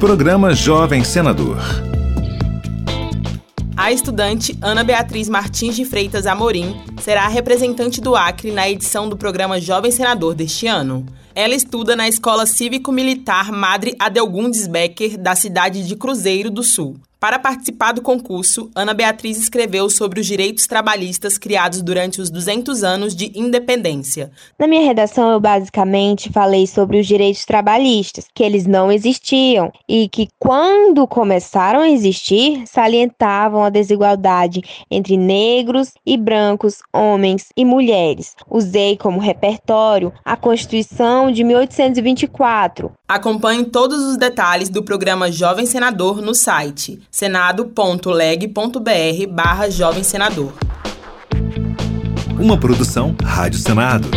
Programa Jovem Senador. A estudante Ana Beatriz Martins de Freitas Amorim será a representante do Acre na edição do programa Jovem Senador deste ano. Ela estuda na Escola Cívico-Militar Madre Adelgundes Becker, da cidade de Cruzeiro do Sul. Para participar do concurso, Ana Beatriz escreveu sobre os direitos trabalhistas criados durante os 200 anos de independência. Na minha redação, eu basicamente falei sobre os direitos trabalhistas, que eles não existiam e que, quando começaram a existir, salientavam a desigualdade entre negros e brancos, homens e mulheres. Usei como repertório a Constituição de 1824. Acompanhe todos os detalhes do programa Jovem Senador no site senado.leg.br barra Jovem Senador. Uma produção Rádio Senado.